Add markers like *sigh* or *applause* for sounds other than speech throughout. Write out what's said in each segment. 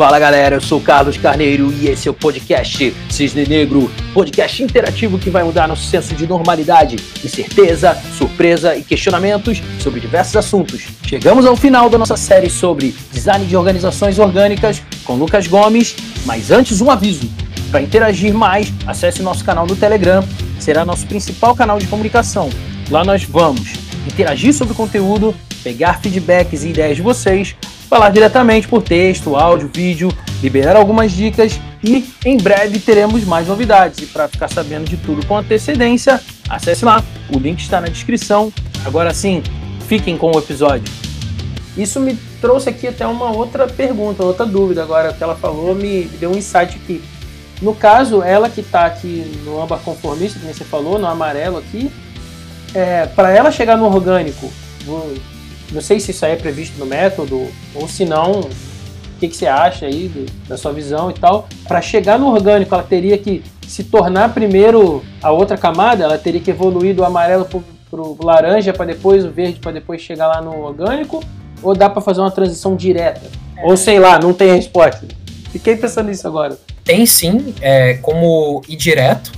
Fala galera, eu sou Carlos Carneiro e esse é o podcast Cisne Negro, podcast interativo que vai mudar nosso senso de normalidade, incerteza, surpresa e questionamentos sobre diversos assuntos. Chegamos ao final da nossa série sobre design de organizações orgânicas com Lucas Gomes, mas antes um aviso. Para interagir mais, acesse nosso canal no Telegram, será nosso principal canal de comunicação. Lá nós vamos interagir sobre o conteúdo, pegar feedbacks e ideias de vocês falar diretamente por texto, áudio, vídeo, liberar algumas dicas e em breve teremos mais novidades. E para ficar sabendo de tudo com antecedência, acesse lá, o link está na descrição. Agora sim, fiquem com o episódio. Isso me trouxe aqui até uma outra pergunta, outra dúvida. Agora, que ela falou me deu um insight aqui. No caso, ela que está aqui no âmbar conformista, como você falou, no amarelo aqui, é, para ela chegar no orgânico, não sei se isso aí é previsto no método, ou se não, o que, que você acha aí do, da sua visão e tal. Para chegar no orgânico, ela teria que se tornar primeiro a outra camada, ela teria que evoluir do amarelo para o laranja, para depois o verde, para depois chegar lá no orgânico, ou dá para fazer uma transição direta? É. Ou sei lá, não tem resposta. Fiquei pensando nisso agora. Tem sim, é, como ir direto,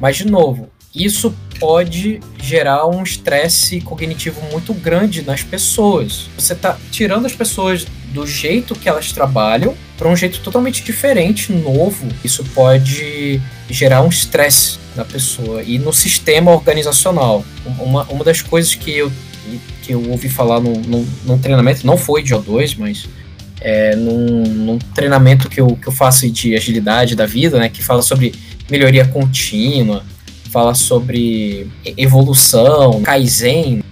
mas de novo, isso pode gerar um estresse cognitivo muito grande nas pessoas. Você está tirando as pessoas do jeito que elas trabalham para um jeito totalmente diferente, novo. Isso pode gerar um estresse na pessoa e no sistema organizacional. Uma, uma das coisas que eu, que eu ouvi falar num, num, num treinamento, não foi de O2, mas é, num, num, treinamento que eu, que eu faço de agilidade da vida, né, que fala sobre melhoria contínua, fala sobre evolução, Kaizen,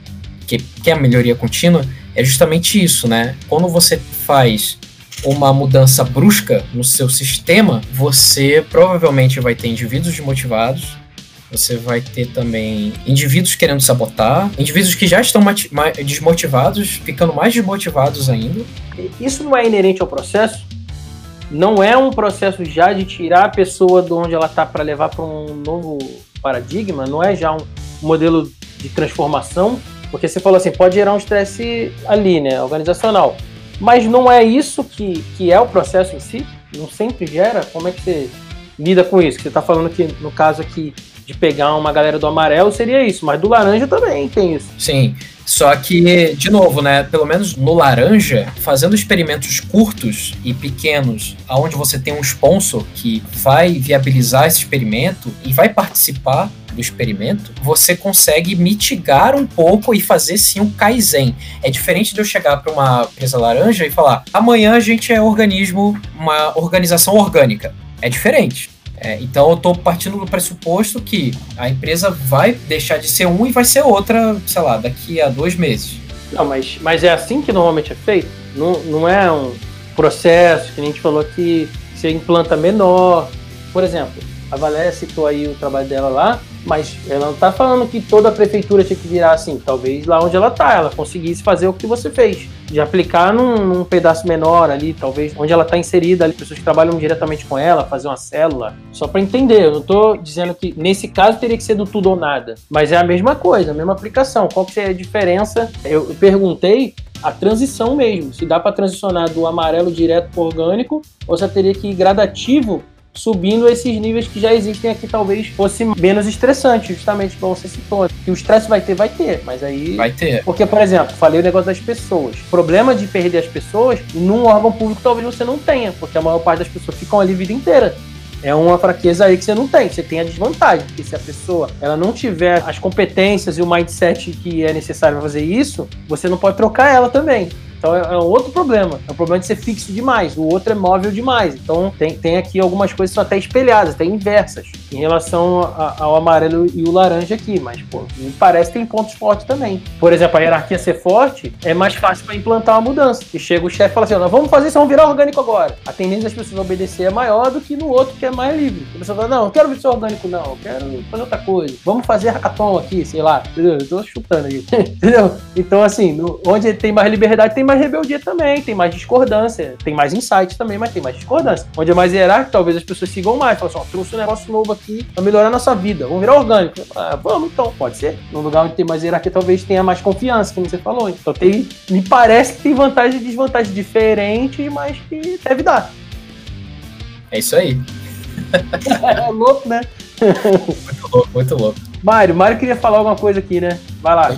que, que é a melhoria contínua, é justamente isso, né? Quando você faz uma mudança brusca no seu sistema, você provavelmente vai ter indivíduos desmotivados, você vai ter também indivíduos querendo sabotar, indivíduos que já estão desmotivados, ficando mais desmotivados ainda. Isso não é inerente ao processo? Não é um processo já de tirar a pessoa de onde ela está para levar para um novo paradigma, não é já um modelo de transformação, porque você falou assim, pode gerar um estresse ali, né, organizacional. Mas não é isso que, que é o processo em si? Não sempre gera? Como é que você lida com isso? Você está falando que, no caso aqui, de pegar uma galera do amarelo seria isso, mas do laranja também tem isso. Sim. Só que, de novo, né? Pelo menos no laranja, fazendo experimentos curtos e pequenos, aonde você tem um sponsor que vai viabilizar esse experimento e vai participar do experimento, você consegue mitigar um pouco e fazer sim um Kaizen. É diferente de eu chegar para uma empresa laranja e falar: amanhã a gente é organismo, uma organização orgânica. É diferente. É, então eu estou partindo do pressuposto que a empresa vai deixar de ser um e vai ser outra, sei lá, daqui a dois meses. Não, mas, mas é assim que normalmente é feito? Não, não é um processo que a gente falou que você implanta menor. Por exemplo, a Valéria citou aí o trabalho dela lá, mas ela não está falando que toda a prefeitura tinha que virar assim. Talvez lá onde ela está, ela conseguisse fazer o que você fez. De aplicar num, num pedaço menor ali, talvez onde ela está inserida, ali, pessoas que trabalham diretamente com ela, fazer uma célula. Só para entender, eu não estou dizendo que nesse caso teria que ser do tudo ou nada. Mas é a mesma coisa, a mesma aplicação. Qual que é a diferença? Eu perguntei a transição mesmo. Se dá para transicionar do amarelo direto para orgânico, ou se teria que ir gradativo subindo esses níveis que já existem aqui, talvez fosse menos estressante, justamente como você citou. Que o estresse vai ter, vai ter, mas aí. Vai ter. Porque, por exemplo, falei o negócio das pessoas. O problema de perder as pessoas, num órgão público talvez você não tenha, porque a maior parte das pessoas ficam ali a vida inteira é uma fraqueza aí que você não tem, você tem a desvantagem, porque se a pessoa ela não tiver as competências e o mindset que é necessário para fazer isso, você não pode trocar ela também. Então é, é um outro problema. É o problema de ser fixo demais. O outro é móvel demais. Então tem, tem aqui algumas coisas que são até espelhadas, até inversas em relação a, ao amarelo e o laranja aqui. Mas, pô, me parece que tem pontos fortes também. Por exemplo, a hierarquia ser forte é mais fácil para implantar uma mudança. E chega o chefe e fala assim: vamos fazer isso, vamos virar orgânico agora. A tendência das pessoas obedecer é maior do que no outro que é mais livre. A pessoa fala: não, não quero ser orgânico, não, eu quero fazer outra coisa. Vamos fazer hackathon aqui, sei lá. Entendeu? *laughs* Eu tô chutando aqui. *laughs* Entendeu? Então, assim, no, onde tem mais liberdade, tem mais mais rebeldia também, tem mais discordância, tem mais insight também, mas tem mais discordância. Onde é mais hierárquico, talvez as pessoas sigam mais. Falam assim, ó, trouxe um negócio novo aqui pra melhorar a nossa vida, vamos virar orgânico. Ah, vamos então, pode ser. No lugar onde tem mais hierarquia, talvez tenha mais confiança, como você falou. Então tem, me parece que tem vantagens e desvantagens diferentes, mas que deve dar. É isso aí. *laughs* é louco, né? muito louco, muito louco. Mário, Mário queria falar alguma coisa aqui, né? Vai lá.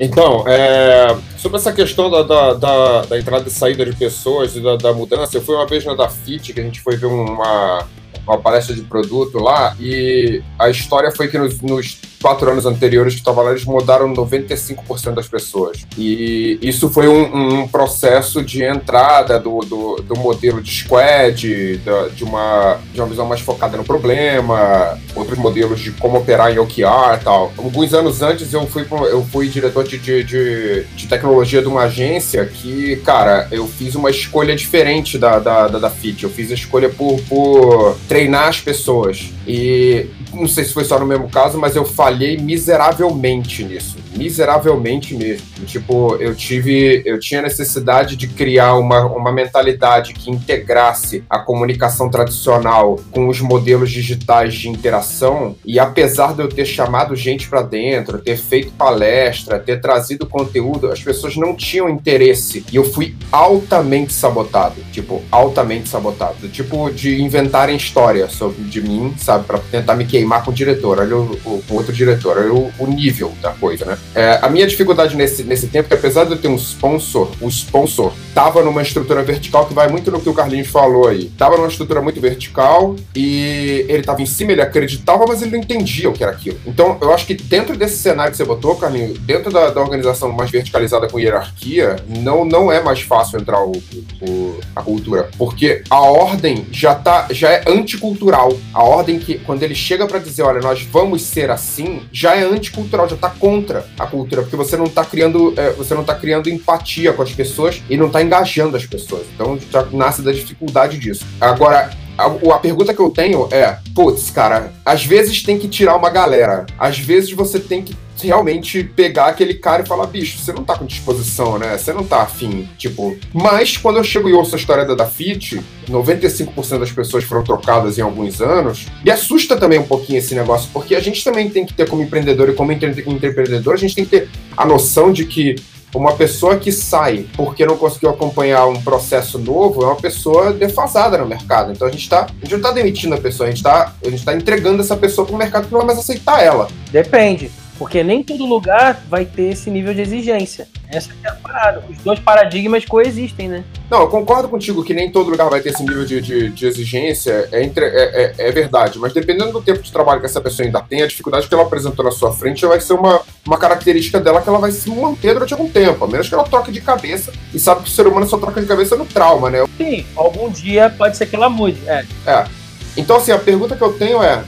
Então, é, sobre essa questão da, da, da, da, entrada e saída de pessoas e da, da, mudança, eu fui uma vez na da FIT, que a gente foi ver uma, uma palestra de produto lá, e a história foi que nos, nos quatro anos anteriores que estava lá, eles mudaram 95% das pessoas. E isso foi um, um processo de entrada do, do, do modelo de squad, de, de, uma, de uma visão mais focada no problema, outros modelos de como operar em OKR e tal. Alguns anos antes eu fui, eu fui diretor de, de, de, de tecnologia de uma agência que, cara, eu fiz uma escolha diferente da, da, da, da FIT. Eu fiz a escolha por, por treinar as pessoas. E não sei se foi só no mesmo caso, mas eu falhei miseravelmente nisso. Miseravelmente mesmo. Tipo, eu tive. Eu tinha necessidade de criar uma, uma mentalidade que integrasse a comunicação tradicional com os modelos digitais de interação. E apesar de eu ter chamado gente para dentro, ter feito palestra, ter trazido conteúdo, as pessoas não tinham interesse. E eu fui altamente sabotado. Tipo, altamente sabotado. Tipo, de inventarem história sobre de mim, sabe? para tentar me queimar com o diretor, olha o, o, o outro diretor, olha o, o, nível da coisa, né? É, a minha dificuldade nesse, nesse tempo, é que apesar de eu ter um sponsor, o sponsor tava numa estrutura vertical que vai muito no que o Carlinhos falou aí. Tava numa estrutura muito vertical e ele tava em cima, ele acreditava, mas ele não entendia o que era aquilo. Então, eu acho que dentro desse cenário que você botou, Carlinhos, dentro da, da organização mais verticalizada com hierarquia, não, não é mais fácil entrar o, o, a cultura, porque a ordem já tá, já é anticultural. A ordem que quando ele chega para dizer, olha, nós vamos ser assim, já é anticultural, já tá contra a cultura, porque você não tá criando, é, você não tá criando empatia com as pessoas e não tá engajando as pessoas. Então já nasce da dificuldade disso. Agora, a, a, pergunta que eu tenho é, putz, cara, às vezes tem que tirar uma galera. Às vezes você tem que realmente pegar aquele cara e falar, bicho, você não tá com disposição, né? Você não tá afim, tipo. Mas quando eu chego e ouço a história da Dafit, 95% das pessoas foram trocadas em alguns anos, e assusta também um pouquinho esse negócio, porque a gente também tem que ter como empreendedor e como empreendedor, a gente tem que ter a noção de que uma pessoa que sai porque não conseguiu acompanhar um processo novo é uma pessoa defasada no mercado. Então a gente, tá, a gente não está demitindo a pessoa, a gente está tá entregando essa pessoa para o mercado que não vai mais aceitar ela. Depende. Porque nem todo lugar vai ter esse nível de exigência. Essa é a parada. Os dois paradigmas coexistem, né? Não, eu concordo contigo que nem todo lugar vai ter esse nível de, de, de exigência. É, entre, é, é, é, verdade. Mas dependendo do tempo de trabalho que essa pessoa ainda tem, a dificuldade que ela apresentou na sua frente vai ser uma, uma característica dela que ela vai se manter durante algum tempo. A menos que ela troque de cabeça. E sabe que o ser humano só troca de cabeça no trauma, né? Sim, algum dia pode ser que ela mude. É. é. Então, assim, a pergunta que eu tenho é: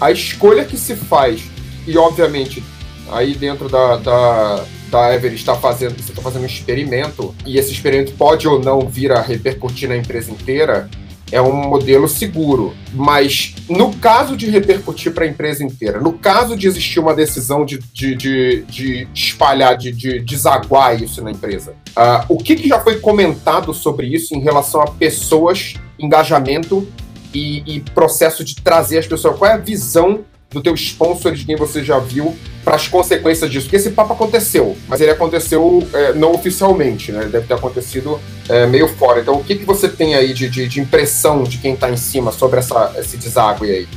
a escolha que se faz e obviamente, aí dentro da, da, da Everest está fazendo, você está fazendo um experimento, e esse experimento pode ou não vir a repercutir na empresa inteira, é um modelo seguro. Mas no caso de repercutir para a empresa inteira, no caso de existir uma decisão de, de, de, de espalhar, de, de desaguar isso na empresa, uh, o que, que já foi comentado sobre isso em relação a pessoas, engajamento e, e processo de trazer as pessoas? Qual é a visão do teu sponsor de quem você já viu para as consequências disso. Porque esse papo aconteceu, mas ele aconteceu é, não oficialmente, né? Ele deve ter acontecido é, meio fora. Então, o que, que você tem aí de, de, de impressão de quem está em cima sobre essa, esse deságue aí?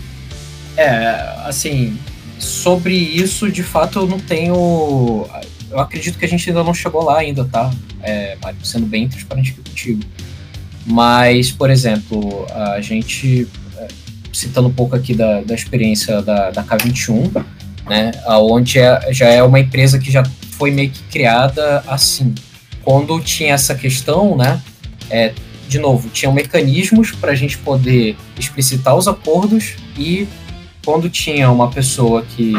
É, assim, sobre isso, de fato, eu não tenho. Eu acredito que a gente ainda não chegou lá ainda, tá? É, sendo bem transparente contigo. Mas, por exemplo, a gente citando um pouco aqui da, da experiência da, da K21, né, onde é, já é uma empresa que já foi meio que criada assim. Quando tinha essa questão, né, é, de novo, tinham mecanismos para a gente poder explicitar os acordos e quando tinha uma pessoa que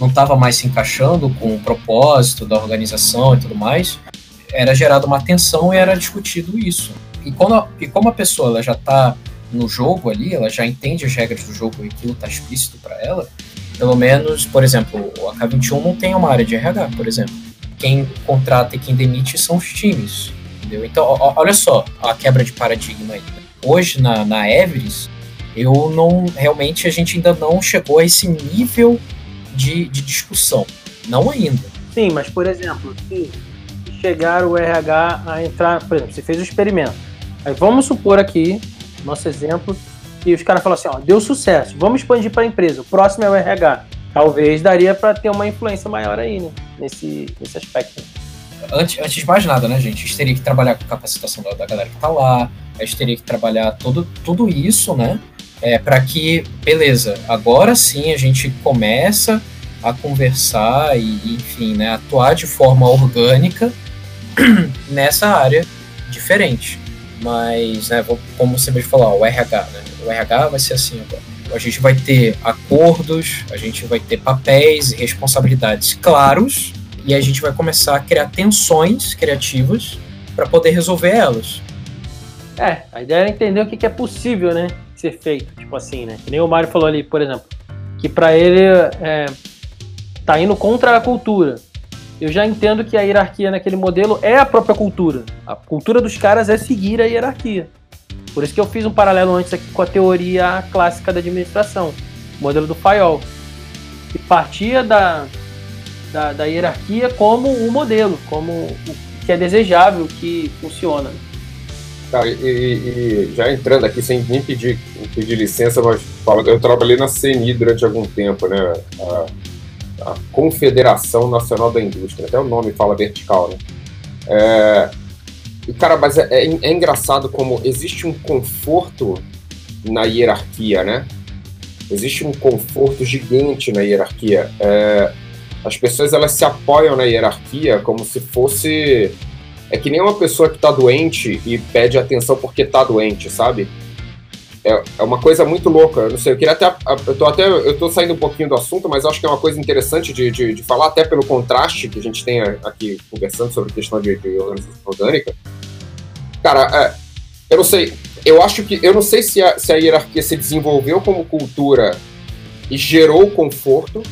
não estava mais se encaixando com o propósito da organização e tudo mais, era gerada uma tensão e era discutido isso. E, quando, e como a pessoa já está no jogo ali, ela já entende as regras do jogo e aquilo está explícito para ela, pelo menos, por exemplo, a K21 não tem uma área de RH, por exemplo. Quem contrata e quem demite são os times, entendeu? Então, olha só a quebra de paradigma aí. Hoje, na, na Everest, eu não, realmente, a gente ainda não chegou a esse nível de, de discussão. Não ainda. Sim, mas, por exemplo, se chegar o RH a entrar, por exemplo, você fez o experimento. Aí vamos supor aqui nosso exemplo, e os caras falam assim, ó, deu sucesso, vamos expandir para a empresa, o próximo é o RH. Talvez daria para ter uma influência maior aí, né? Nesse, nesse aspecto. Antes, antes de mais nada, né, gente? A gente teria que trabalhar com capacitação da, da galera que tá lá, a gente teria que trabalhar todo, tudo isso, né? É, para que, beleza, agora sim a gente começa a conversar e, enfim, né, atuar de forma orgânica *clears throat* nessa área diferente. Mas, né, como você mesmo falou, o RH, né? O RH vai ser assim agora. A gente vai ter acordos, a gente vai ter papéis e responsabilidades claros e a gente vai começar a criar tensões criativas para poder resolver elas. É, a ideia é entender o que é possível, né, ser feito, tipo assim, né? Que nem o Mário falou ali, por exemplo, que para ele é, tá indo contra a cultura. Eu já entendo que a hierarquia naquele modelo é a própria cultura. A cultura dos caras é seguir a hierarquia. Por isso que eu fiz um paralelo antes aqui com a teoria clássica da administração, o modelo do Fayol, que partia da, da, da hierarquia como o um modelo, como o que é desejável, que funciona. Tá, e, e, já entrando aqui sem nem pedir, pedir licença, mas eu trabalhei na CNI durante algum tempo, né? A, a Confederação Nacional da Indústria, até o nome fala vertical, né? É, cara, mas é, é, é, engraçado como existe um conforto na hierarquia, né? Existe um conforto gigante na hierarquia. É, as pessoas elas se apoiam na hierarquia como se fosse é que nem uma pessoa que está doente e pede atenção porque está doente, sabe? É, é uma coisa muito louca. Eu não sei, eu queria até. Eu tô até. Eu tô saindo um pouquinho do assunto, mas acho que é uma coisa interessante de, de, de falar, até pelo contraste que a gente tem aqui conversando sobre a questão de, de organização orgânica. Cara, é, eu não sei. Eu acho que. Eu não sei se a, se a hierarquia se desenvolveu como cultura e gerou conforto,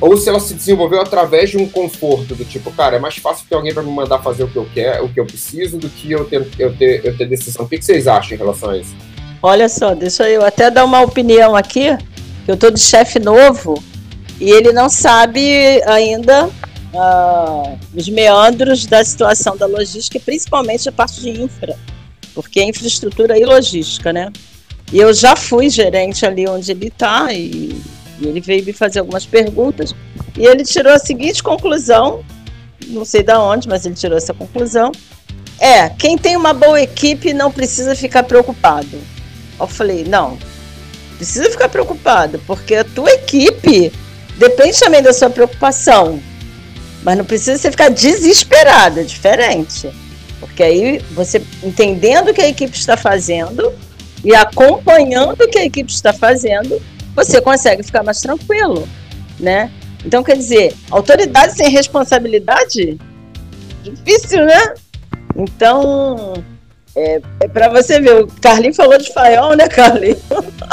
ou se ela se desenvolveu através de um conforto do tipo, cara, é mais fácil que alguém para me mandar fazer o que eu quero, o que eu preciso, do que eu ter, eu ter, eu ter decisão. O que vocês acham em relação a isso? Olha só, deixa eu até dar uma opinião aqui. Eu tô de chefe novo e ele não sabe ainda uh, os meandros da situação da logística, principalmente a parte de infra, porque é infraestrutura e logística, né? E eu já fui gerente ali onde ele está e, e ele veio me fazer algumas perguntas e ele tirou a seguinte conclusão, não sei de onde, mas ele tirou essa conclusão. É, quem tem uma boa equipe não precisa ficar preocupado eu falei, não, precisa ficar preocupado, porque a tua equipe depende também da sua preocupação. Mas não precisa você ficar desesperado, é diferente. Porque aí você entendendo o que a equipe está fazendo e acompanhando o que a equipe está fazendo, você consegue ficar mais tranquilo, né? Então, quer dizer, autoridade sem responsabilidade? Difícil, né? Então, é, é pra você ver, o Carlinho falou de faiol, né, Carlinho?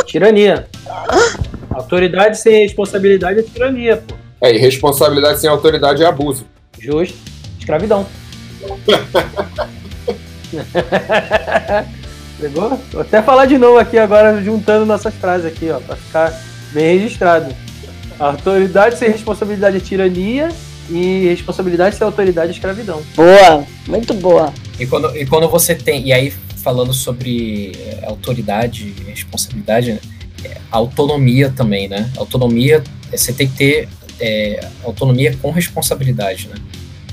Tirania. Autoridade sem responsabilidade é tirania, pô. É, e responsabilidade sem autoridade é abuso. Justo. Escravidão. *laughs* Pegou? Vou até falar de novo aqui agora, juntando nossas frases aqui, ó, pra ficar bem registrado. Autoridade sem responsabilidade é tirania e responsabilidade sem autoridade é escravidão. Boa, muito boa. E quando, e quando você tem. E aí, falando sobre é, autoridade e responsabilidade, né? autonomia também, né? Autonomia, você tem que ter é, autonomia com responsabilidade, né?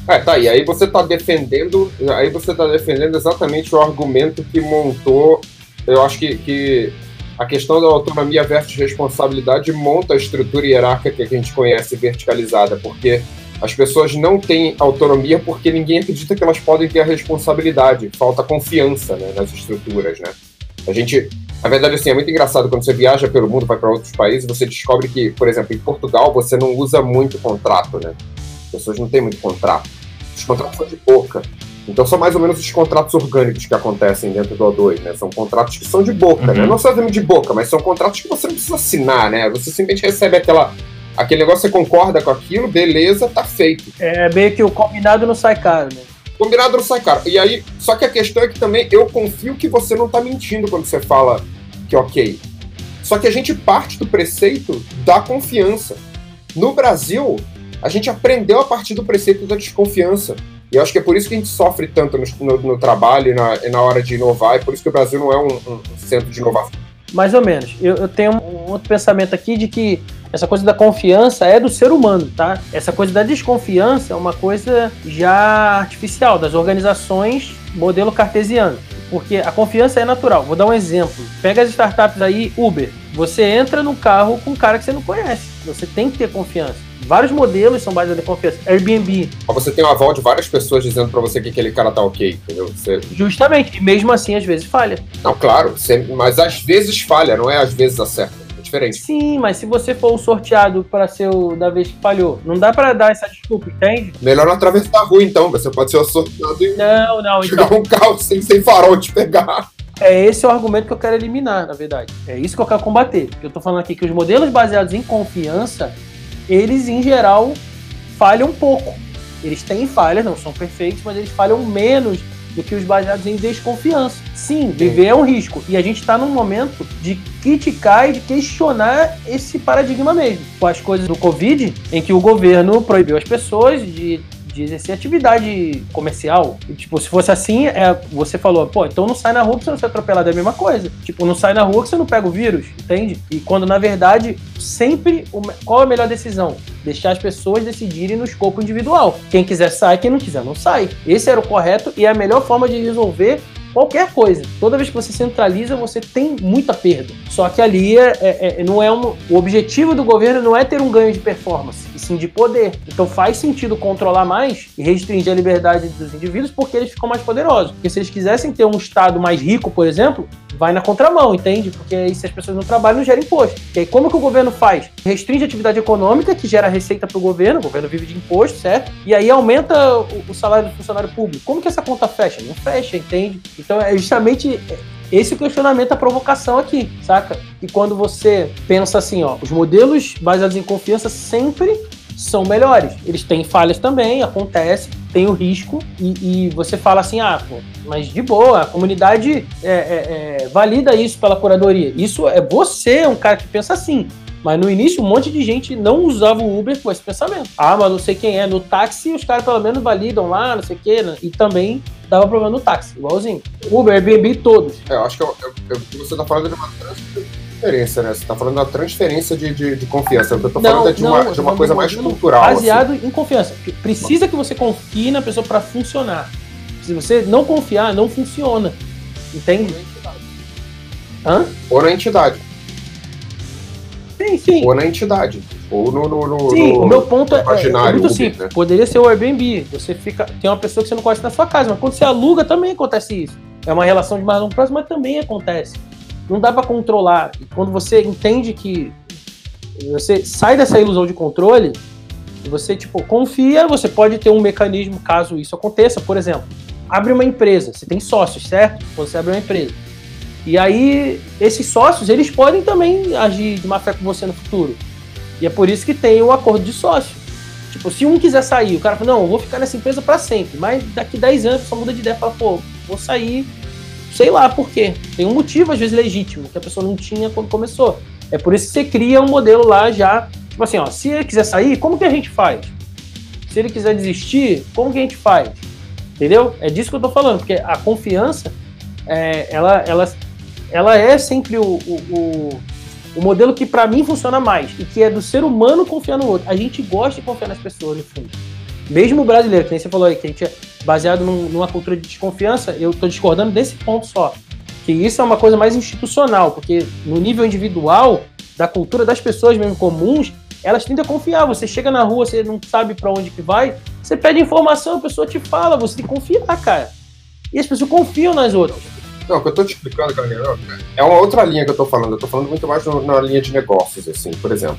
É, tá, e aí você está defendendo, aí você tá defendendo exatamente o argumento que montou, eu acho que, que a questão da autonomia versus responsabilidade monta a estrutura hierárquica que a gente conhece verticalizada, porque as pessoas não têm autonomia porque ninguém acredita que elas podem ter a responsabilidade. Falta confiança né, nas estruturas, né? A gente, na verdade, assim, é muito engraçado quando você viaja pelo mundo, vai para outros países, você descobre que, por exemplo, em Portugal você não usa muito contrato, né? As pessoas não têm muito contrato. Os contratos são de boca. Então são mais ou menos os contratos orgânicos que acontecem dentro do O2, né? São contratos que são de boca, né? uhum. né? Não só de boca, mas são contratos que você não precisa assinar, né? Você simplesmente recebe aquela Aquele negócio você concorda com aquilo, beleza, tá feito. É meio que o combinado não sai caro, né? Combinado não sai caro. E aí, só que a questão é que também eu confio que você não tá mentindo quando você fala que ok. Só que a gente parte do preceito da confiança. No Brasil, a gente aprendeu a partir do preceito da desconfiança. E eu acho que é por isso que a gente sofre tanto no, no, no trabalho e na, na, hora de inovar, e por isso que o Brasil não é um, um centro de inovação. Mais ou menos. Eu, eu tenho um outro pensamento aqui de que essa coisa da confiança é do ser humano, tá? Essa coisa da desconfiança é uma coisa já artificial, das organizações modelo cartesiano. Porque a confiança é natural. Vou dar um exemplo. Pega as startups aí, Uber. Você entra no carro com um cara que você não conhece. Você tem que ter confiança. Vários modelos são baseados em confiança. Airbnb. Você tem uma aval de várias pessoas dizendo para você que aquele cara tá ok, entendeu? Você... Justamente. E mesmo assim, às vezes falha. Não, claro. Mas às vezes falha, não é às vezes acerta diferente. Sim, mas se você for o sorteado para ser o da vez que falhou, não dá para dar essa desculpa, entende? Melhor não atravessar a rua, então. Você pode ser o sorteado e não, não, chegar *laughs* então... um carro sem, sem farol te pegar. É esse o argumento que eu quero eliminar, na verdade. É isso que eu quero combater. Eu tô falando aqui que os modelos baseados em confiança, eles em geral falham um pouco. Eles têm falhas, não são perfeitos, mas eles falham menos do que os baseados em desconfiança. Sim, viver é um risco. E a gente está num momento de criticar e de questionar esse paradigma mesmo. Com as coisas do Covid, em que o governo proibiu as pessoas de de exercer atividade comercial. E, tipo, se fosse assim, é, você falou, pô, então não sai na rua que você não ser atropelado, é a mesma coisa. Tipo, não sai na rua que você não pega o vírus, entende? E quando, na verdade, sempre, qual é a melhor decisão? Deixar as pessoas decidirem no escopo individual. Quem quiser sai, quem não quiser não sai. Esse era o correto e é a melhor forma de resolver qualquer coisa. Toda vez que você centraliza, você tem muita perda. Só que ali é, é, é, não é um, o objetivo do governo não é ter um ganho de performance, sim de poder. Então faz sentido controlar mais e restringir a liberdade dos indivíduos porque eles ficam mais poderosos. Porque se eles quisessem ter um estado mais rico, por exemplo, vai na contramão, entende? Porque aí se as pessoas não trabalham, não gera imposto. E aí como que o governo faz? Restringe a atividade econômica, que gera receita para o governo, o governo vive de imposto, certo? E aí aumenta o, o salário do funcionário público. Como que essa conta fecha? Não fecha, entende? Então é justamente esse questionamento, a provocação aqui, saca? E quando você pensa assim, ó, os modelos baseados em confiança sempre são melhores. Eles têm falhas também, acontece, tem o risco, e, e você fala assim, ah, pô, mas de boa, a comunidade é, é, é, valida isso pela curadoria. Isso é você, um cara que pensa assim. Mas no início, um monte de gente não usava o Uber com esse pensamento. Ah, mas não sei quem é. No táxi, os caras pelo menos validam lá, não sei o quê. Né? E também dava problema no táxi, igualzinho. Uber, Airbnb, todos. É, eu acho que eu, eu, eu, você tá falando de uma transferência, né? Você tá falando da transferência de, de, de confiança. Eu tô falando não, de uma, não, de uma coisa mais cultural. Baseado assim. em confiança. Precisa que você confie na pessoa para funcionar. Se você não confiar, não funciona. Entende? Hã? Ou na entidade. Sim, sim. Ou na entidade. Ou no. no, no sim, no, o meu ponto é, é, é muito simples. Né? Poderia ser o Airbnb. Você fica. Tem uma pessoa que você não conhece na sua casa, mas quando você aluga também acontece isso. É uma relação de mais longo prazo, mas também acontece. Não dá para controlar. E quando você entende que você sai dessa ilusão de controle, você tipo confia, você pode ter um mecanismo caso isso aconteça. Por exemplo, abre uma empresa, você tem sócios, certo? Quando você abre uma empresa. E aí, esses sócios, eles podem também agir de má fé com você no futuro. E é por isso que tem o acordo de sócio. Tipo, se um quiser sair, o cara fala, não, eu vou ficar nessa empresa para sempre. Mas daqui 10 anos, só muda de ideia e fala, pô, vou sair, sei lá por quê. Tem um motivo, às vezes, legítimo, que a pessoa não tinha quando começou. É por isso que você cria um modelo lá já, tipo assim, ó, se ele quiser sair, como que a gente faz? Se ele quiser desistir, como que a gente faz? Entendeu? É disso que eu tô falando, porque a confiança, é, ela, ela ela é sempre o, o, o, o modelo que para mim funciona mais e que é do ser humano confiar no outro. A gente gosta de confiar nas pessoas, no fundo. Mesmo o brasileiro, que nem você falou aí, que a gente é baseado num, numa cultura de desconfiança, eu estou discordando desse ponto só. Que isso é uma coisa mais institucional, porque no nível individual, da cultura das pessoas mesmo comuns, elas tendem a confiar. Você chega na rua, você não sabe para onde que vai, você pede informação, a pessoa te fala, você tem que confiar, cara. E as pessoas confiam nas outras. Não, o que eu tô te explicando, cara, é uma outra linha que eu tô falando. Eu tô falando muito mais na linha de negócios, assim. Por exemplo,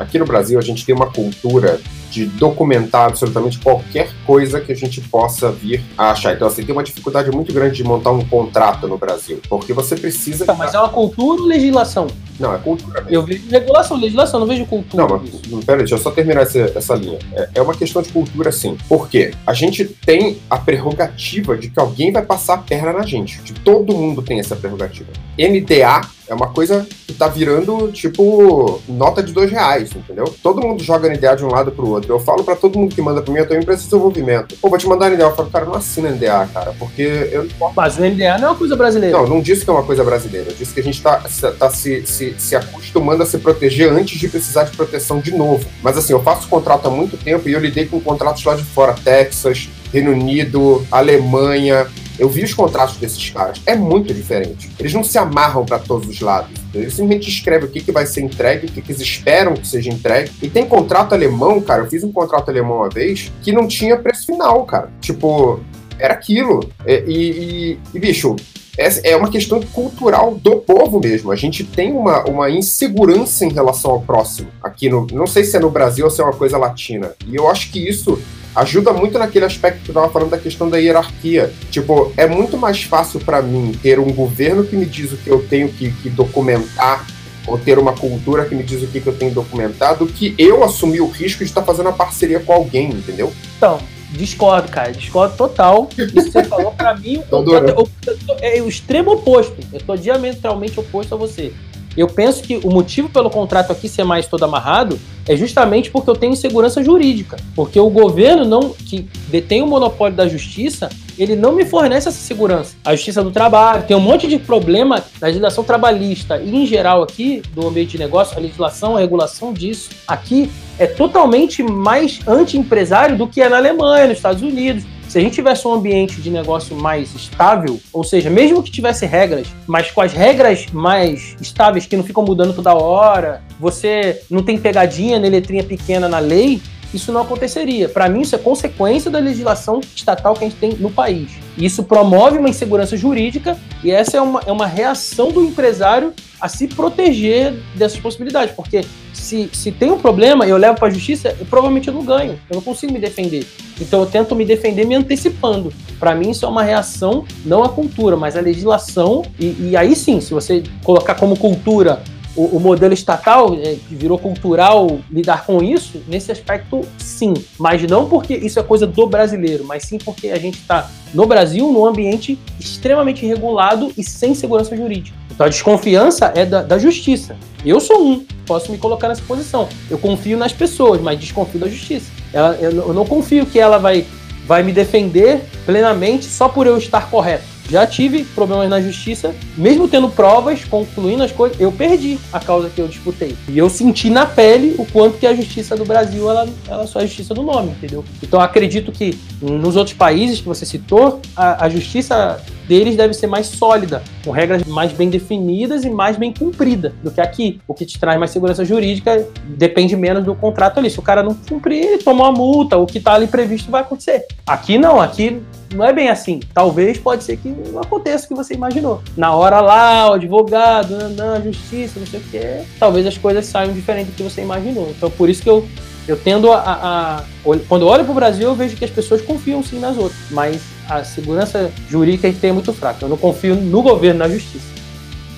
aqui no Brasil a gente tem uma cultura de documentar absolutamente qualquer coisa que a gente possa vir a achar. Então, assim, tem uma dificuldade muito grande de montar um contrato no Brasil, porque você precisa. Tá, mas é uma cultura ou legislação? Não, é cultura mesmo. Eu vejo regulação, legislação, não vejo cultura. Não, mas peraí, deixa eu só terminar essa, essa linha. É, é uma questão de cultura, sim. Por quê? A gente tem a prerrogativa de que alguém vai passar a perna na gente. De todo mundo tem essa prerrogativa. NDA é uma coisa que tá virando, tipo, nota de dois reais, entendeu? Todo mundo joga NDA de um lado pro outro. Eu falo para todo mundo que manda pra mim, eu tenho empresa de desenvolvimento. Pô, vou te mandar NDA. Eu falo, cara, não assina NDA, cara, porque eu não Mas o NDA não é uma coisa brasileira. Não, não disse que é uma coisa brasileira. Eu disse que a gente tá, tá se, se, se acostumando a se proteger antes de precisar de proteção de novo. Mas assim, eu faço contrato há muito tempo e eu lidei com contratos lá de fora, Texas, Reino Unido, Alemanha. Eu vi os contratos desses caras. É muito diferente. Eles não se amarram para todos os lados. Eles simplesmente escrevem o que, que vai ser entregue, o que, que eles esperam que seja entregue. E tem contrato alemão, cara. Eu fiz um contrato alemão uma vez que não tinha preço final, cara. Tipo, era aquilo. E, e, e bicho, é uma questão cultural do povo mesmo. A gente tem uma, uma insegurança em relação ao próximo aqui no. Não sei se é no Brasil ou se é uma coisa latina. E eu acho que isso ajuda muito naquele aspecto que eu estava falando da questão da hierarquia. Tipo, é muito mais fácil para mim ter um governo que me diz o que eu tenho que, que documentar ou ter uma cultura que me diz o que, que eu tenho que documentar do que eu assumir o risco de estar fazendo a parceria com alguém, entendeu? Então, discordo, cara. Discordo total. Isso que você falou, para mim, *laughs* é o extremo oposto. Eu estou diametralmente oposto a você. Eu penso que o motivo pelo contrato aqui ser mais todo amarrado é justamente porque eu tenho insegurança jurídica. Porque o governo não que detém o monopólio da justiça, ele não me fornece essa segurança. A justiça do trabalho, tem um monte de problema na legislação trabalhista e em geral aqui do ambiente de negócio, a legislação, a regulação disso aqui é totalmente mais anti-empresário do que é na Alemanha, nos Estados Unidos. Se a gente tivesse um ambiente de negócio mais estável, ou seja, mesmo que tivesse regras, mas com as regras mais estáveis que não ficam mudando toda hora, você não tem pegadinha nem letrinha pequena na lei, isso não aconteceria. Para mim, isso é consequência da legislação estatal que a gente tem no país. Isso promove uma insegurança jurídica e essa é uma, é uma reação do empresário a se proteger dessas possibilidades, porque se, se tem um problema eu levo para a justiça, eu, provavelmente eu não ganho, eu não consigo me defender. Então eu tento me defender me antecipando. Para mim isso é uma reação, não à cultura, mas à legislação. E, e aí sim, se você colocar como cultura o, o, modelo estatal, é, que virou cultural, lidar com isso, nesse aspecto, sim. Mas não porque isso é coisa do brasileiro, mas sim porque a gente está no Brasil num ambiente extremamente regulado e sem segurança jurídica. Então a desconfiança é da, da justiça. Eu sou um, posso me colocar nessa posição. Eu confio nas pessoas, mas desconfio da justiça. Ela, eu não confio que ela vai, vai me defender plenamente só por eu estar correto. Já tive problemas na justiça, mesmo tendo provas, concluindo as coisas, eu perdi a causa que eu disputei. E eu senti na pele o quanto que a justiça do Brasil, ela, ela só é a justiça do nome, entendeu? Então acredito que nos outros países que você citou, a, a justiça deles deve ser mais sólida, com regras mais bem definidas e mais bem cumpridas do que aqui. O que te traz mais segurança jurídica depende menos do contrato ali. Se o cara não cumprir, ele toma uma multa, o que está ali previsto vai acontecer. Aqui não, aqui não é bem assim. Talvez pode ser que não aconteça o que você imaginou. Na hora lá, o advogado, a justiça, não sei o quê, talvez as coisas saiam diferente do que você imaginou. Então, por isso que eu, eu tendo a, a, a Quando eu olho para o Brasil, eu vejo que as pessoas confiam sim nas outras, mas a segurança jurídica a gente tem é muito fraca. Eu não confio no governo, na justiça.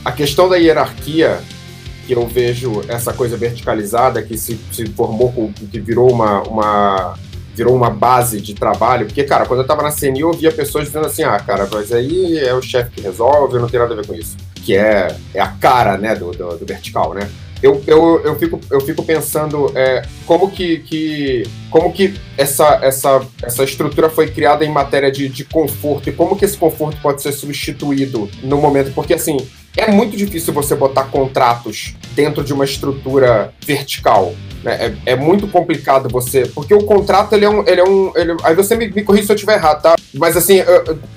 A questão da hierarquia que eu vejo essa coisa verticalizada que se, se formou, que virou uma, uma virou uma base de trabalho, porque, cara, quando eu tava na CNI, eu ouvia pessoas dizendo assim, ah, cara, mas aí é o chefe que resolve, não tem nada a ver com isso. Que é, é a cara, né, do, do, do vertical, né? Eu, eu, eu, fico, eu fico pensando é, como que, que, como que essa, essa, essa estrutura foi criada em matéria de, de conforto e como que esse conforto pode ser substituído no momento, porque assim, é muito difícil você botar contratos dentro de uma estrutura vertical. Né? É, é, muito complicado você. Porque o contrato, ele é um. Ele é um ele, aí você me, me se eu estiver errado, tá? Mas assim,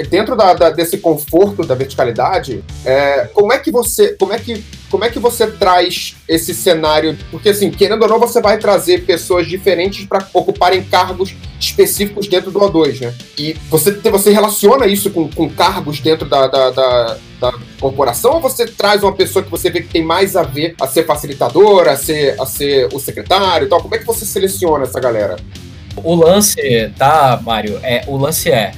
dentro da, da, desse conforto da verticalidade, é, como é que você. Como é que, como é que você traz esse cenário? Porque, assim, querendo ou não, você vai trazer pessoas diferentes para ocuparem cargos específicos dentro do O2, né? E você, você relaciona isso com, com cargos dentro da, da, da da corporação ou você traz uma pessoa que você vê que tem mais a ver a ser facilitadora, a ser, a ser o secretário e tal? Como é que você seleciona essa galera? O lance, tá, Mário? É, o lance é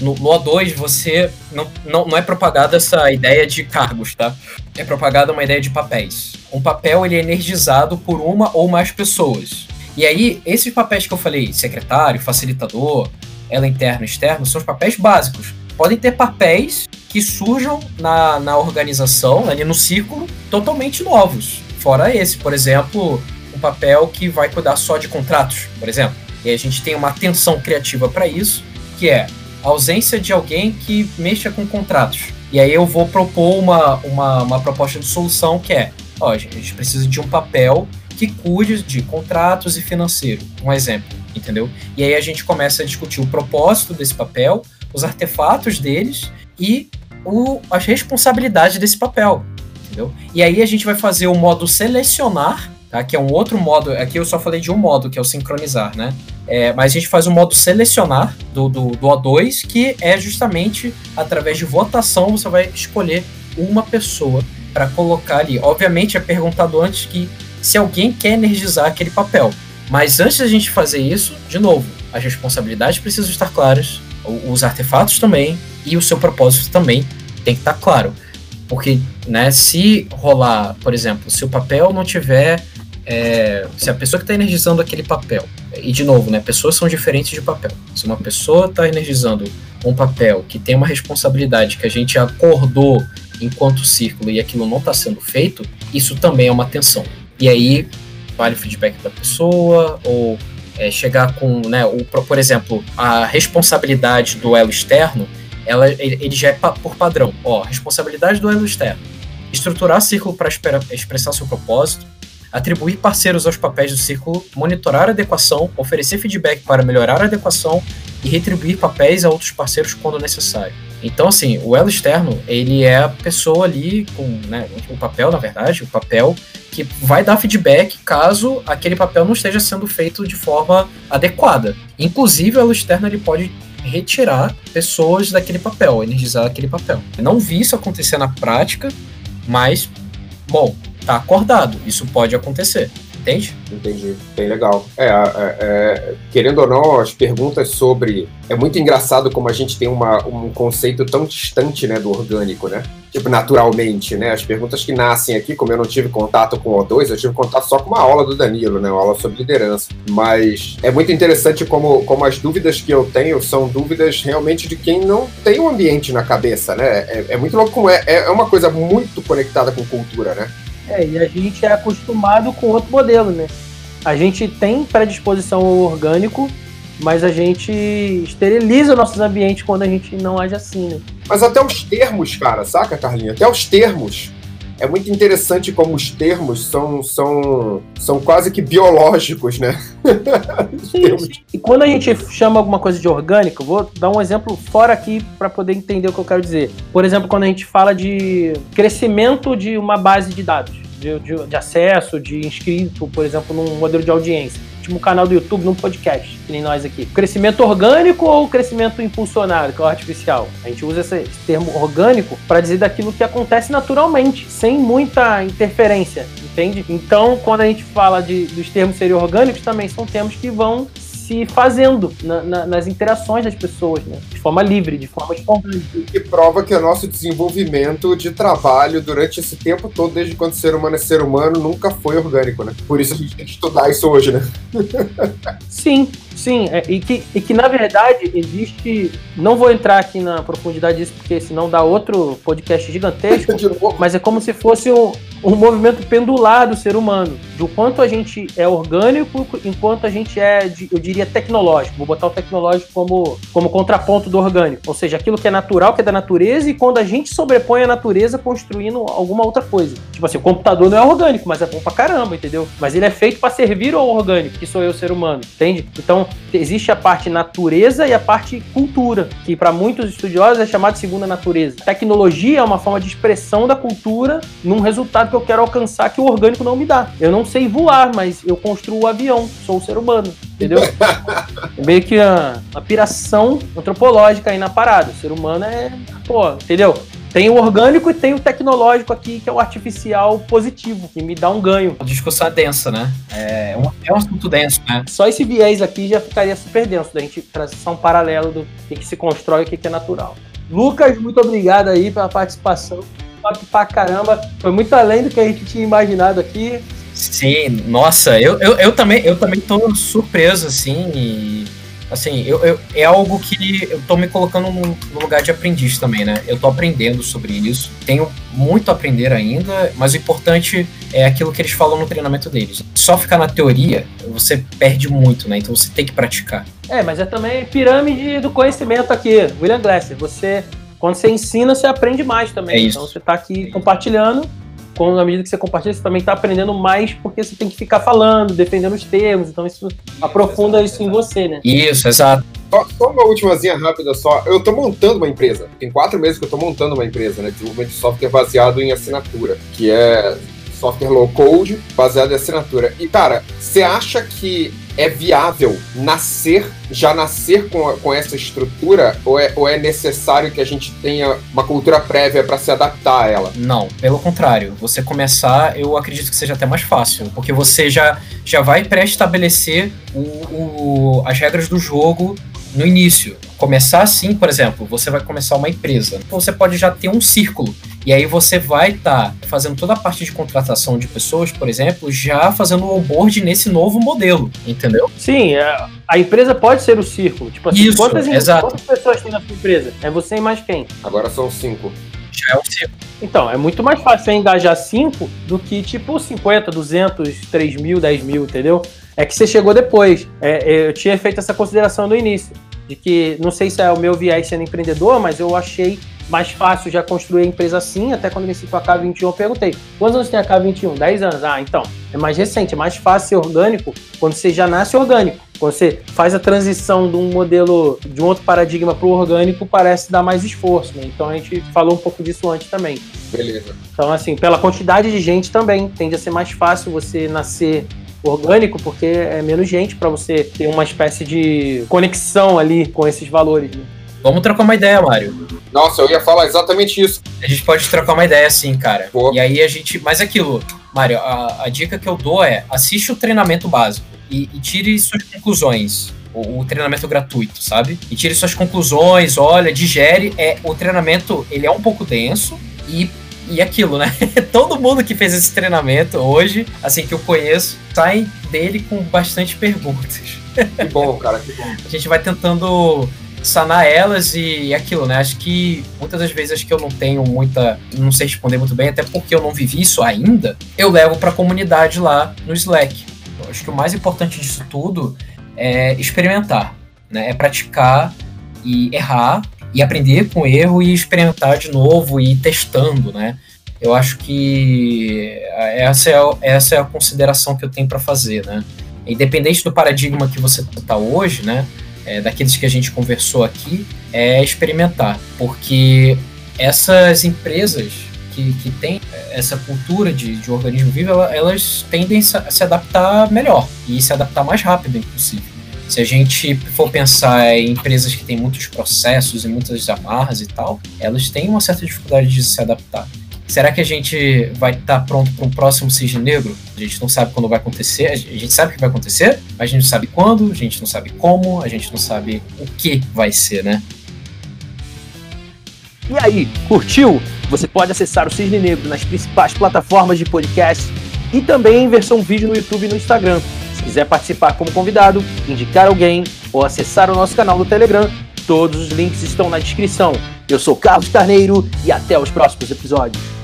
no, no O2 você não, não, não é propagada essa ideia de cargos, tá? É propagada uma ideia de papéis. Um papel ele é energizado por uma ou mais pessoas. E aí, esses papéis que eu falei, secretário, facilitador, ela interno, externo, são os papéis básicos. Podem ter papéis que surjam na, na organização, ali no círculo, totalmente novos. Fora esse, por exemplo, um papel que vai cuidar só de contratos, por exemplo. E a gente tem uma atenção criativa para isso, que é a ausência de alguém que mexa com contratos. E aí eu vou propor uma, uma, uma proposta de solução que é, ó, a gente precisa de um papel que cuide de contratos e financeiro, um exemplo, entendeu? E aí a gente começa a discutir o propósito desse papel, os artefatos deles e o, as responsabilidades desse papel, entendeu? E aí a gente vai fazer o modo selecionar, tá? que é um outro modo, aqui eu só falei de um modo, que é o sincronizar, né? É, mas a gente faz o modo selecionar do, do, do O2, que é justamente através de votação você vai escolher uma pessoa para colocar ali. Obviamente é perguntado antes que se alguém quer energizar aquele papel. Mas antes da gente fazer isso, de novo, as responsabilidades precisam estar claras, os artefatos também, e o seu propósito também tem que estar claro. Porque, né, se rolar, por exemplo, se o papel não tiver. É, se a pessoa que está energizando aquele papel, e de novo, né, pessoas são diferentes de papel. Se uma pessoa está energizando um papel que tem uma responsabilidade que a gente acordou enquanto círculo e aquilo não está sendo feito, isso também é uma tensão. E aí, vale o feedback da pessoa, ou é, chegar com, né, o, por exemplo, a responsabilidade do elo externo ela, ele já é por padrão. Ó, responsabilidade do elo externo. Estruturar círculo para expressar seu propósito, atribuir parceiros aos papéis do círculo, monitorar a adequação, oferecer feedback para melhorar a adequação e retribuir papéis a outros parceiros quando necessário. Então, assim, o elo externo, ele é a pessoa ali com, né, o papel, na verdade, o papel que vai dar feedback caso aquele papel não esteja sendo feito de forma adequada. Inclusive, o elo externo ele pode retirar pessoas daquele papel, energizar aquele papel. Eu não vi isso acontecer na prática, mas, bom, tá acordado, isso pode acontecer. Entende? Entendi. Bem legal. É, é, é, querendo ou não, as perguntas sobre. É muito engraçado como a gente tem uma, um conceito tão distante né, do orgânico, né? Tipo, naturalmente, né? As perguntas que nascem aqui, como eu não tive contato com o O2, eu tive contato só com uma aula do Danilo, né? Uma aula sobre liderança. Mas é muito interessante como, como as dúvidas que eu tenho são dúvidas realmente de quem não tem um ambiente na cabeça, né? É, é muito louco como é. É uma coisa muito conectada com cultura, né? É, e a gente é acostumado com outro modelo, né? A gente tem predisposição ao orgânico, mas a gente esteriliza nossos ambientes quando a gente não age assim, né? Mas até os termos, cara, saca, Carlinha? Até os termos é muito interessante como os termos são, são, são quase que biológicos, né? *laughs* Sim. E quando a gente chama alguma coisa de orgânico, vou dar um exemplo fora aqui para poder entender o que eu quero dizer. Por exemplo, quando a gente fala de crescimento de uma base de dados, de, de, de acesso, de inscrito, por exemplo, num modelo de audiência no canal do YouTube, num podcast, que nem nós aqui. Crescimento orgânico ou crescimento impulsionado, que é o artificial? A gente usa esse, termo orgânico para dizer daquilo que acontece naturalmente, sem muita interferência, entende? Então, quando a gente fala de, dos termos serem orgânicos, também são termos que vão se fazendo na, na, nas interações das pessoas, né? de forma livre, de forma espontânea. Que prova que o nosso desenvolvimento de trabalho durante esse tempo todo, desde quando o ser humano é ser humano, nunca foi orgânico, né? Por isso a gente tem que estudar isso hoje, né? *laughs* Sim, sim. É, e, que, e que, na verdade, existe. Não vou entrar aqui na profundidade disso, porque senão dá outro podcast gigantesco. *laughs* mas é como se fosse um, um movimento pendular do ser humano, do quanto a gente é orgânico, enquanto a gente é, eu diria, tecnológico. Vou botar o tecnológico como, como contraponto do orgânico, ou seja, aquilo que é natural, que é da natureza, e quando a gente sobrepõe a natureza construindo alguma outra coisa. Tipo assim, o computador não é orgânico, mas é bom pra caramba, entendeu? Mas ele é feito para servir ao orgânico, que sou eu, ser humano, entende? Então, existe a parte natureza e a parte cultura, que para muitos estudiosos é chamada de segunda natureza. Tecnologia é uma forma de expressão da cultura num resultado que eu quero alcançar que o orgânico não me dá. Eu não sei voar, mas eu construo o avião, sou o ser humano, entendeu? é *laughs* meio que a, a piração antropológica aí na parada. O ser humano é, pô, entendeu? Tem o orgânico e tem o tecnológico aqui, que é o artificial positivo, que me dá um ganho. A discussão é densa, né? É um, é um assunto denso, né? Só esse viés aqui já ficaria super denso, da gente traçar um paralelo do que, que se constrói e o que, que é natural. Lucas, muito obrigado aí pela participação top pra caramba. Foi muito além do que a gente tinha imaginado aqui. Sim, nossa, eu, eu, eu também eu também tô surpreso, assim, e, Assim, eu, eu, é algo que eu tô me colocando no, no, lugar de aprendiz também, né? Eu tô aprendendo sobre isso. Tenho muito a aprender ainda, mas o importante é aquilo que eles falam no treinamento deles. Só ficar na teoria, você perde muito, né? Então você tem que praticar. É, mas é também pirâmide do conhecimento aqui, William Glasser. Você, quando você ensina, você aprende mais também. É então você tá aqui compartilhando com, na medida que você compartilha, você também está aprendendo mais porque você tem que ficar falando, defendendo os termos. Então isso aprofunda isso em você, né? Isso, exato. Só, só uma últimazinha rápida só. Eu estou montando uma empresa. Tem quatro meses que eu estou montando uma empresa, né? Desenvolvimento de software baseado em assinatura, que é software low code baseado em assinatura. E, cara, você acha que é viável nascer, já nascer com, com essa estrutura, ou é, ou é necessário que a gente tenha uma cultura prévia para se adaptar a ela? Não, pelo contrário. Você começar, eu acredito que seja até mais fácil, porque você já, já vai pré-estabelecer o, o, as regras do jogo no início. Começar assim, por exemplo, você vai começar uma empresa. Então você pode já ter um círculo. E aí você vai estar tá fazendo toda a parte de contratação de pessoas, por exemplo, já fazendo o onboard nesse novo modelo, entendeu? Sim, é, a empresa pode ser o círculo. Tipo assim, Isso, quantas, exato. quantas pessoas tem na sua empresa? É você e mais quem? Agora são cinco. Já é um círculo. Então, é muito mais fácil engajar cinco do que tipo 50, 200, 3 mil, 10 mil, entendeu? É que você chegou depois. É, eu tinha feito essa consideração no início. De que, não sei se é o meu viés sendo empreendedor, mas eu achei mais fácil já construir a empresa assim. Até quando eu iniciei com a K21, eu perguntei: quantos anos tem a K21? 10 anos. Ah, então, é mais recente, é mais fácil ser orgânico quando você já nasce orgânico. Quando você faz a transição de um modelo, de um outro paradigma para o orgânico, parece dar mais esforço. Né? Então a gente falou um pouco disso antes também. Beleza. Então, assim, pela quantidade de gente também, tende a ser mais fácil você nascer orgânico, porque é menos gente para você ter uma espécie de conexão ali com esses valores. Né? Vamos trocar uma ideia, Mário. Nossa, eu ia falar exatamente isso. A gente pode trocar uma ideia assim, cara. Pô. E aí a gente. Mas aquilo, Mário, a, a, dica que eu dou é assiste o treinamento básico e, e tire suas conclusões. O, o, treinamento gratuito, sabe? E tire suas conclusões, olha, digere. É, o treinamento ele é um pouco denso e e aquilo, né? *laughs* Todo mundo que fez esse treinamento hoje, assim que eu conheço, sai dele com bastante perguntas. Que bom, cara, que bom. A gente vai tentando sanar elas e aquilo, né? Acho que muitas das vezes que eu não tenho muita, não sei responder muito bem, até porque eu não vivi isso ainda. Eu levo para a comunidade lá no Slack. Eu acho que o mais importante disso tudo é experimentar, né? É praticar e errar e aprender com o erro e experimentar de novo e ir testando, né? Eu acho que essa é, essa é a consideração que eu tenho para fazer, né? Independente do paradigma que você está hoje, né? É, daqueles que a gente conversou aqui, é experimentar, porque essas empresas que, que têm essa cultura de, de organismo vivo, elas tendem a se adaptar melhor e se adaptar mais rápido, inclusive. Se a gente for pensar em empresas que têm muitos processos e muitas amarras e tal, elas têm uma certa dificuldade de se adaptar. Será que a gente vai estar pronto para um próximo cisne negro? A gente não sabe quando vai acontecer, a gente sabe que vai acontecer, mas a gente não sabe quando, a gente não sabe como, a gente não sabe o que vai ser, né? E aí, curtiu? Você pode acessar o Cisne Negro nas principais plataformas de podcast e também em versão vídeo no YouTube e no Instagram quiser participar como convidado, indicar alguém ou acessar o nosso canal do Telegram, todos os links estão na descrição. Eu sou Carlos Carneiro e até os próximos episódios.